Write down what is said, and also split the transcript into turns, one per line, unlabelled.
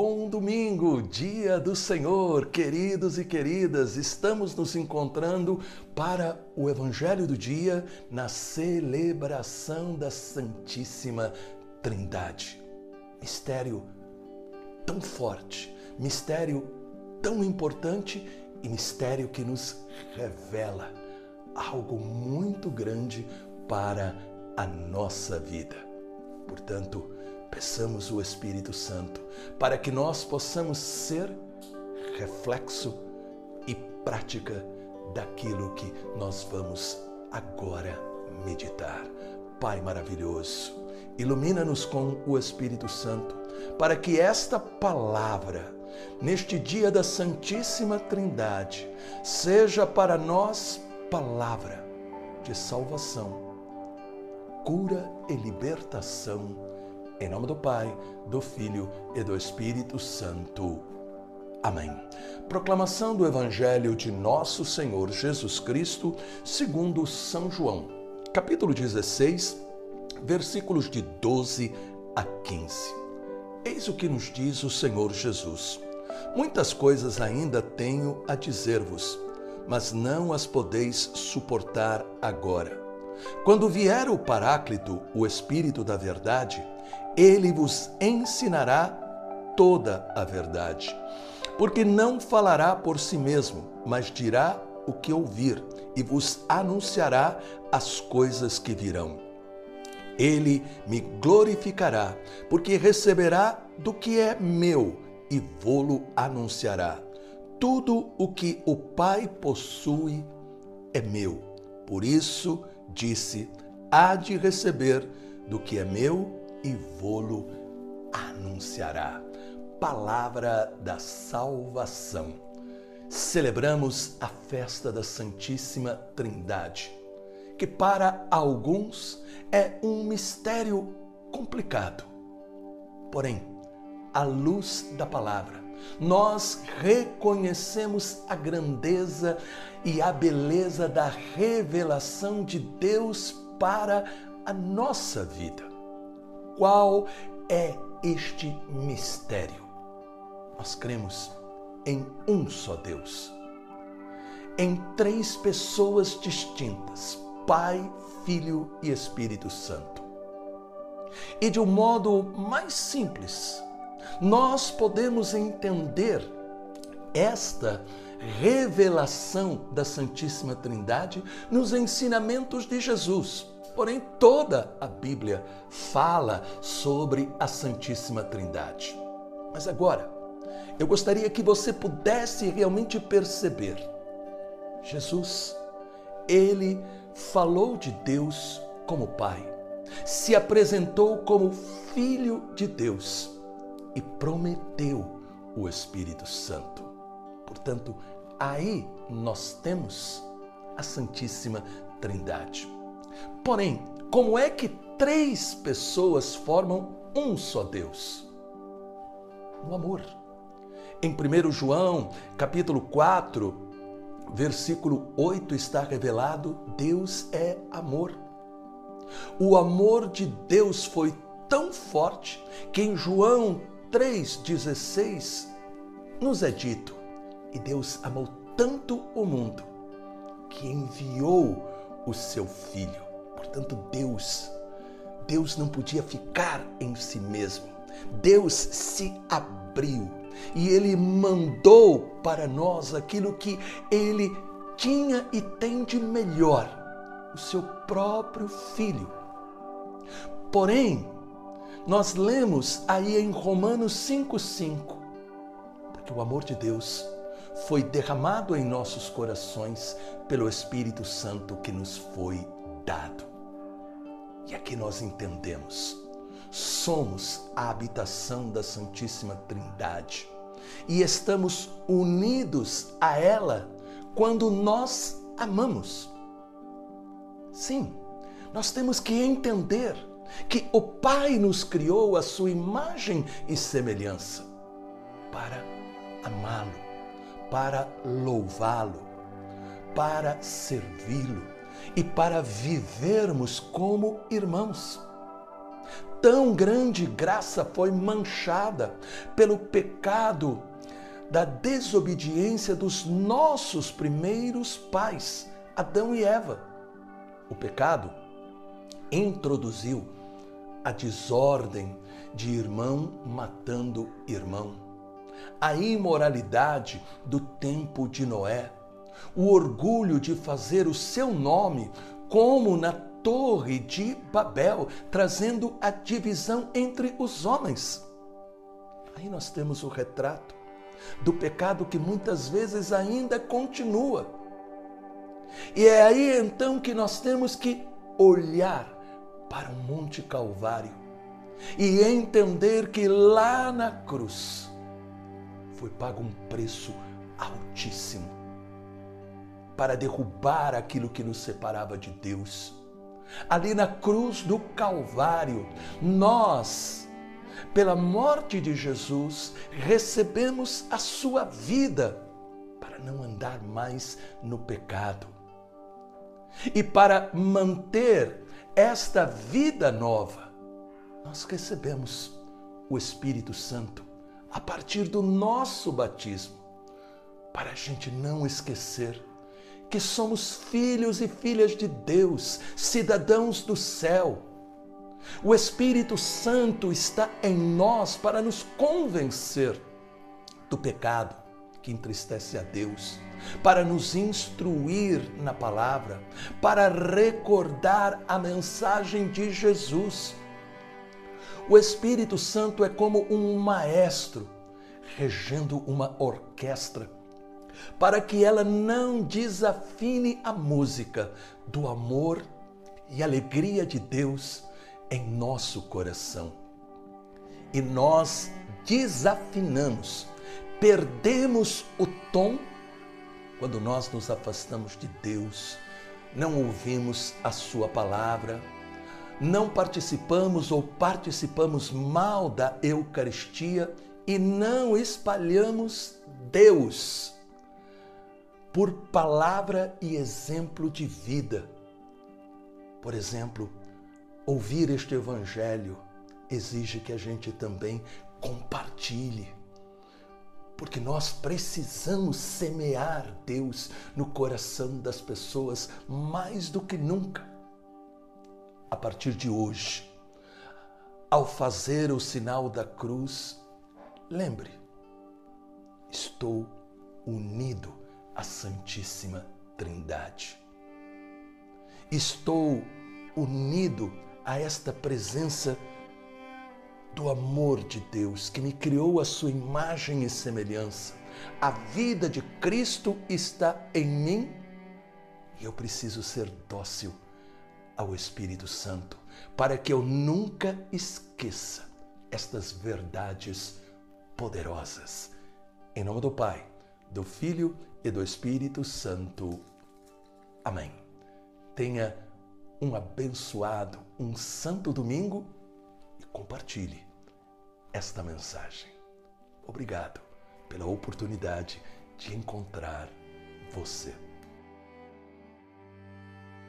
Bom domingo, dia do Senhor, queridos e queridas, estamos nos encontrando para o Evangelho do Dia na celebração da Santíssima Trindade. Mistério tão forte, mistério tão importante e mistério que nos revela algo muito grande para a nossa vida. Portanto, peçamos o Espírito Santo para que nós possamos ser reflexo e prática daquilo que nós vamos agora meditar. Pai maravilhoso, ilumina-nos com o Espírito Santo para que esta palavra, neste dia da Santíssima Trindade, seja para nós palavra de salvação, cura e libertação. Em nome do Pai, do Filho e do Espírito Santo. Amém. Proclamação do Evangelho de Nosso Senhor Jesus Cristo, segundo São João, capítulo 16, versículos de 12 a 15. Eis o que nos diz o Senhor Jesus. Muitas coisas ainda tenho a dizer-vos mas não as podeis suportar agora. Quando vier o Paráclito, o Espírito da Verdade, ele vos ensinará toda a verdade. Porque não falará por si mesmo, mas dirá o que ouvir e vos anunciará as coisas que virão. Ele me glorificará, porque receberá do que é meu e vô-lo anunciará. Tudo o que o Pai possui é meu. Por isso, disse: há de receber do que é meu e vô-lo anunciará. Palavra da salvação. Celebramos a festa da Santíssima Trindade, que para alguns é um mistério complicado. Porém, à luz da palavra, nós reconhecemos a grandeza e a beleza da revelação de Deus para a nossa vida. Qual é este mistério? Nós cremos em um só Deus, em três pessoas distintas: Pai, Filho e Espírito Santo. E de um modo mais simples, nós podemos entender esta revelação da Santíssima Trindade nos ensinamentos de Jesus. Porém, toda a Bíblia fala sobre a Santíssima Trindade. Mas agora, eu gostaria que você pudesse realmente perceber. Jesus, ele falou de Deus como Pai, se apresentou como Filho de Deus e prometeu o Espírito Santo. Portanto, aí nós temos a Santíssima Trindade. Porém, como é que três pessoas formam um só Deus? No amor. Em 1 João, capítulo 4, versículo 8 está revelado: Deus é amor. O amor de Deus foi tão forte que em João 3,16 nos é dito: E Deus amou tanto o mundo que enviou o seu filho. Portanto, Deus, Deus não podia ficar em si mesmo. Deus se abriu e ele mandou para nós aquilo que ele tinha e tem de melhor, o seu próprio filho. Porém, nós lemos aí em Romanos 5,5, porque o amor de Deus foi derramado em nossos corações pelo Espírito Santo que nos foi dado. E aqui nós entendemos, somos a habitação da Santíssima Trindade e estamos unidos a ela quando nós amamos. Sim, nós temos que entender que o Pai nos criou a sua imagem e semelhança para amá-lo, para louvá-lo, para servi-lo e para vivermos como irmãos. tão grande graça foi manchada pelo pecado da desobediência dos nossos primeiros pais, Adão e Eva. O pecado introduziu a desordem de irmão matando irmão, a imoralidade do tempo de Noé, o orgulho de fazer o seu nome como na Torre de Babel, trazendo a divisão entre os homens. Aí nós temos o retrato do pecado que muitas vezes ainda continua. E é aí então que nós temos que olhar para o Monte Calvário e entender que lá na cruz foi pago um preço altíssimo para derrubar aquilo que nos separava de Deus. Ali na cruz do Calvário, nós, pela morte de Jesus, recebemos a sua vida para não andar mais no pecado. E para manter esta vida nova, nós recebemos o Espírito Santo a partir do nosso batismo, para a gente não esquecer que somos filhos e filhas de Deus, cidadãos do céu. O Espírito Santo está em nós para nos convencer do pecado que entristece a Deus, para nos instruir na palavra, para recordar a mensagem de Jesus. O Espírito Santo é como um maestro regendo uma orquestra para que ela não desafine a música do amor e alegria de Deus em nosso coração. E nós desafinamos, perdemos o tom quando nós nos afastamos de Deus, não ouvimos a Sua palavra, não participamos ou participamos mal da Eucaristia e não espalhamos Deus por palavra e exemplo de vida. Por exemplo, ouvir este Evangelho exige que a gente também compartilhe, porque nós precisamos semear Deus no coração das pessoas mais do que nunca. A partir de hoje, ao fazer o sinal da cruz, lembre, estou unido a Santíssima Trindade. Estou unido a esta presença do amor de Deus que me criou a sua imagem e semelhança. A vida de Cristo está em mim e eu preciso ser dócil ao Espírito Santo para que eu nunca esqueça estas verdades poderosas. Em nome do Pai, do Filho e do Espírito Santo. Amém. Tenha um abençoado, um santo domingo e compartilhe esta mensagem. Obrigado pela oportunidade de encontrar você.